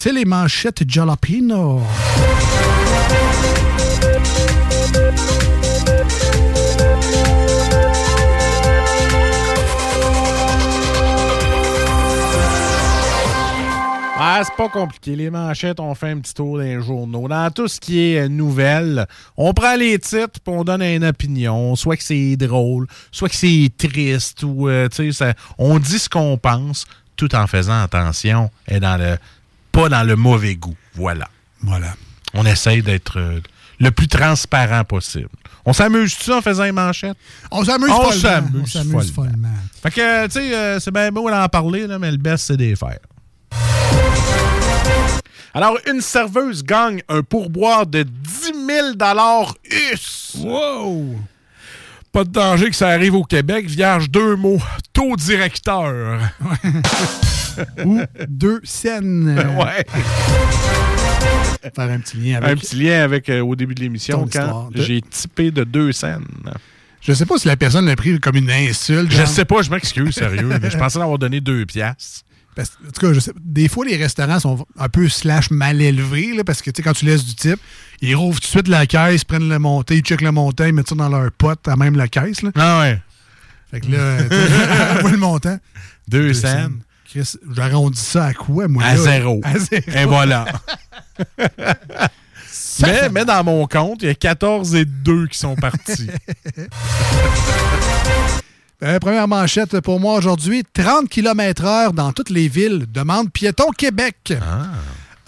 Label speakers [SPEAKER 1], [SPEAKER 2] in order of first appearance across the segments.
[SPEAKER 1] C'est les manchettes Jalapino. Ah, c'est pas compliqué. Les manchettes, on fait un petit tour des journaux. Dans tout ce qui est euh, nouvelles, on prend les titres puis on donne une opinion. Soit que c'est drôle, soit que c'est triste, ou euh, sais, on dit ce qu'on pense tout en faisant attention et dans le pas dans le mauvais goût. Voilà. Voilà. On essaye d'être euh, le plus transparent possible. On s'amuse-tu en faisant les manchettes?
[SPEAKER 2] On s'amuse
[SPEAKER 1] On s'amuse
[SPEAKER 2] On s'amuse
[SPEAKER 1] follement.
[SPEAKER 2] follement.
[SPEAKER 1] Fait que, tu sais, euh, c'est bien beau d'en parler, là, mais le best, c'est des faire. Alors, une serveuse gagne un pourboire de 10 000 US.
[SPEAKER 2] Wow!
[SPEAKER 1] Pas de danger que ça arrive au Québec. Vierge, deux mots. Taux directeur.
[SPEAKER 2] Ou deux scènes.
[SPEAKER 1] ouais.
[SPEAKER 2] Faire un petit lien avec.
[SPEAKER 1] Un petit lien avec euh, au début de l'émission quand
[SPEAKER 2] de-
[SPEAKER 1] j'ai typé de deux scènes.
[SPEAKER 2] Je sais pas si la personne l'a pris comme une insulte.
[SPEAKER 1] Je
[SPEAKER 2] genre.
[SPEAKER 1] sais pas, je m'excuse, sérieux. mais je pensais avoir donné deux piastres.
[SPEAKER 2] Parce- en tout cas, je sais, des fois, les restaurants sont un peu slash mal élevés, là, parce que tu sais, quand tu laisses du type, ils rouvrent tout de suite la caisse, prennent le monté, ils checkent le montant, ils mettent ça dans leur pote à même la caisse. Là.
[SPEAKER 1] Ah ouais.
[SPEAKER 2] Fait que là, vois le montant.
[SPEAKER 1] Deux, scènes.
[SPEAKER 2] Chris, j'arrondis ça à quoi, moi?
[SPEAKER 1] À
[SPEAKER 2] là?
[SPEAKER 1] zéro.
[SPEAKER 2] À zéro.
[SPEAKER 1] Et voilà. mais, mais dans mon compte, il y a 14 et 2 qui sont partis.
[SPEAKER 2] Euh, première manchette pour moi aujourd'hui 30 km/h dans toutes les villes, demande Piéton Québec.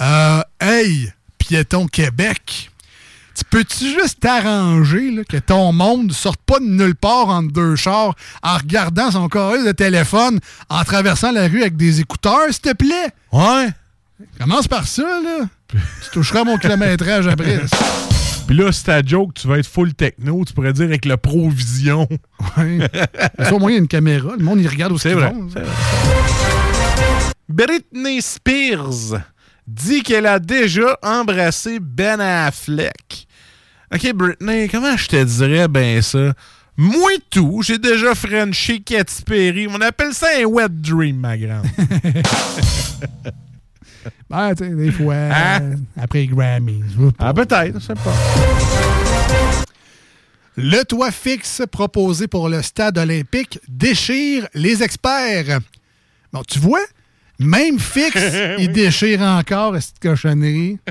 [SPEAKER 2] Euh, hey, Piéton Québec, tu peux-tu juste t'arranger que ton monde ne sorte pas de nulle part entre deux chars en regardant son carré de téléphone, en traversant la rue avec des écouteurs, s'il te plaît?
[SPEAKER 1] Ouais.
[SPEAKER 2] Commence par ça, là. tu toucheras mon kilométrage après.
[SPEAKER 1] Puis là, si ta joke, tu vas être full techno, tu pourrais dire avec le Provision.
[SPEAKER 2] Ça, au moins, il y a une caméra. Le monde, il regarde où
[SPEAKER 1] C'est
[SPEAKER 2] c'est
[SPEAKER 1] vrai, Britney Spears dit qu'elle a déjà embrassé Ben Affleck. OK, Britney, comment je te dirais ben ça? Moi tout, j'ai déjà Frenché Katy Perry. On appelle ça un wet dream, ma grande.
[SPEAKER 2] Ben, tu sais, des fois,
[SPEAKER 1] Hein?
[SPEAKER 2] euh, après les Grammys.
[SPEAKER 1] ah, peut-être, je sais pas.
[SPEAKER 2] Le toit fixe proposé pour le stade olympique déchire les experts. Bon, tu vois, même fixe, il déchire encore cette cochonnerie?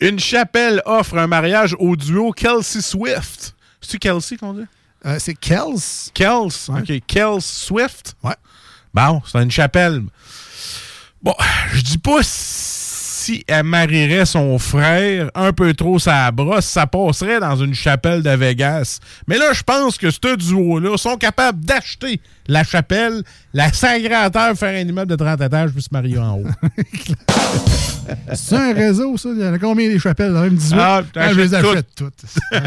[SPEAKER 1] Une chapelle offre un mariage au duo Kelsey Swift. C'est-tu Kelsey qu'on dit?
[SPEAKER 2] Euh, c'est Kels.
[SPEAKER 1] Kels.
[SPEAKER 2] Ouais.
[SPEAKER 1] OK. Kels Swift.
[SPEAKER 2] Ouais.
[SPEAKER 1] Bon, c'est une chapelle. Bon, je dis pas si elle marierait son frère un peu trop sa brosse, ça passerait dans une chapelle de Vegas. Mais là, je pense que ce duo-là sont capables d'acheter la chapelle, la sacrer à terre, faire un immeuble de 30 étages, puis se marier en haut.
[SPEAKER 2] C'est un réseau, ça? Il y en a combien des chapelles? Dans même 18?
[SPEAKER 1] Ah,
[SPEAKER 2] Ah, je les achète toutes.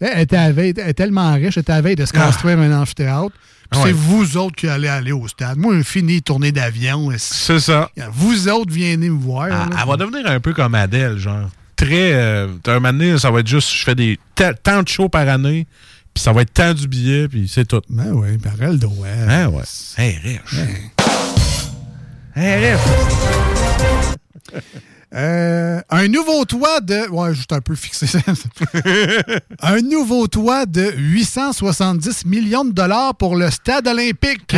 [SPEAKER 2] elle, était à la veille- elle est tellement riche, elle était à veille de se construire un amphithéâtre.
[SPEAKER 1] Ah ouais.
[SPEAKER 2] C'est vous autres qui allez aller au stade. Moi, fini tournée d'avion.
[SPEAKER 1] C'est ça.
[SPEAKER 2] Vous autres, venez me voir.
[SPEAKER 1] Elle,
[SPEAKER 2] là.
[SPEAKER 1] elle va devenir un peu comme Adèle, genre. Très. Euh, un moment donné, ça va être juste. Je fais des ta- tant de shows par année, puis ça va être tant du billet, puis c'est tout.
[SPEAKER 2] Ben oui, par elle droit.
[SPEAKER 1] Hein, ouais. Hey, riche. RF.
[SPEAKER 2] Euh, un nouveau toit de. Ouais, juste un peu fixé. un nouveau toit de 870 millions de dollars pour le stade olympique.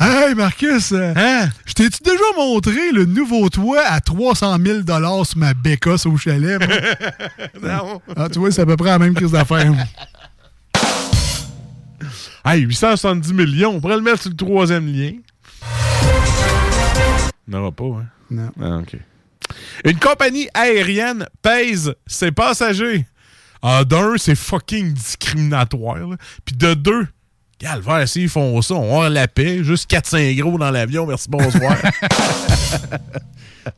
[SPEAKER 2] Hey, Marcus,
[SPEAKER 1] Hein?
[SPEAKER 2] je t'ai-tu déjà montré le nouveau toit à 300 000 dollars sur ma bécasse au chalet?
[SPEAKER 1] Non.
[SPEAKER 2] ah, tu vois, c'est à peu près la même crise d'affaires.
[SPEAKER 1] Hey, 870 millions. On pourrait le mettre sur le troisième lien. N'aura pas, hein?
[SPEAKER 2] Non.
[SPEAKER 1] Ah, OK. Une compagnie aérienne pèse ses passagers. Ah, d'un, c'est fucking discriminatoire. là. Puis de deux, calvaire, s'ils font ça, on va la paix. Juste 400 gros dans l'avion. Merci, bonsoir.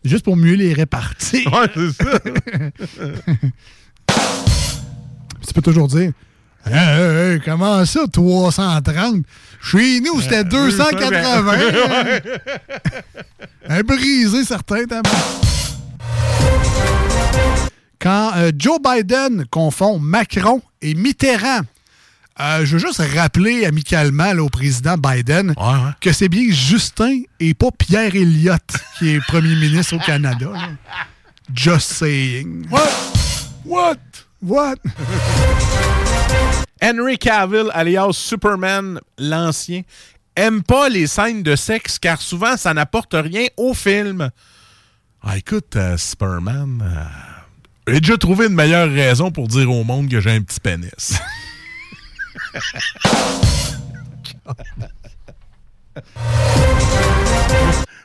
[SPEAKER 2] Juste pour mieux les répartir.
[SPEAKER 1] ouais, c'est ça.
[SPEAKER 2] Tu peux toujours dire Hey, hey, hey, comment ça, 330 Chez nous, c'était 280. Un brisé, certain. Quand euh, Joe Biden confond Macron et Mitterrand, euh, je veux juste rappeler amicalement là, au président Biden
[SPEAKER 1] Ouais, ouais.
[SPEAKER 2] que c'est bien Justin et pas Pierre Elliott qui est premier ministre au Canada. là. Just saying.
[SPEAKER 1] What? What?
[SPEAKER 2] What?
[SPEAKER 1] Henry Cavill, alias Superman, l'ancien, aime pas les scènes de sexe car souvent ça n'apporte rien au film. Ah, écoute, euh, Superman, euh, j'ai déjà trouvé une meilleure raison pour dire au monde que j'ai un petit pénis.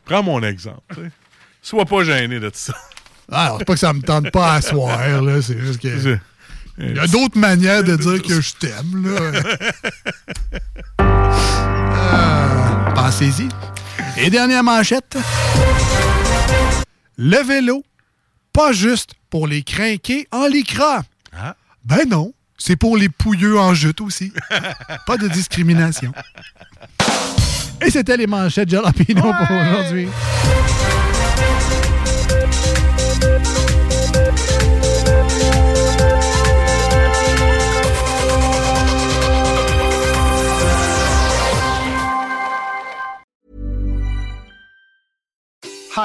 [SPEAKER 1] Prends mon exemple. Sois pas gêné de ça.
[SPEAKER 2] Ah, Alors, c'est pas que ça me tente pas à soir, là. C'est juste que. Il y a d'autres manières de dire que je t'aime, là. Euh, Pensez-y. Et dernière manchette. Le vélo, pas juste pour les crinqués en lycra.
[SPEAKER 1] Ah.
[SPEAKER 2] Ben non, c'est pour les pouilleux en jute aussi. pas de discrimination. Et c'était les manchettes Jalapino pour aujourd'hui.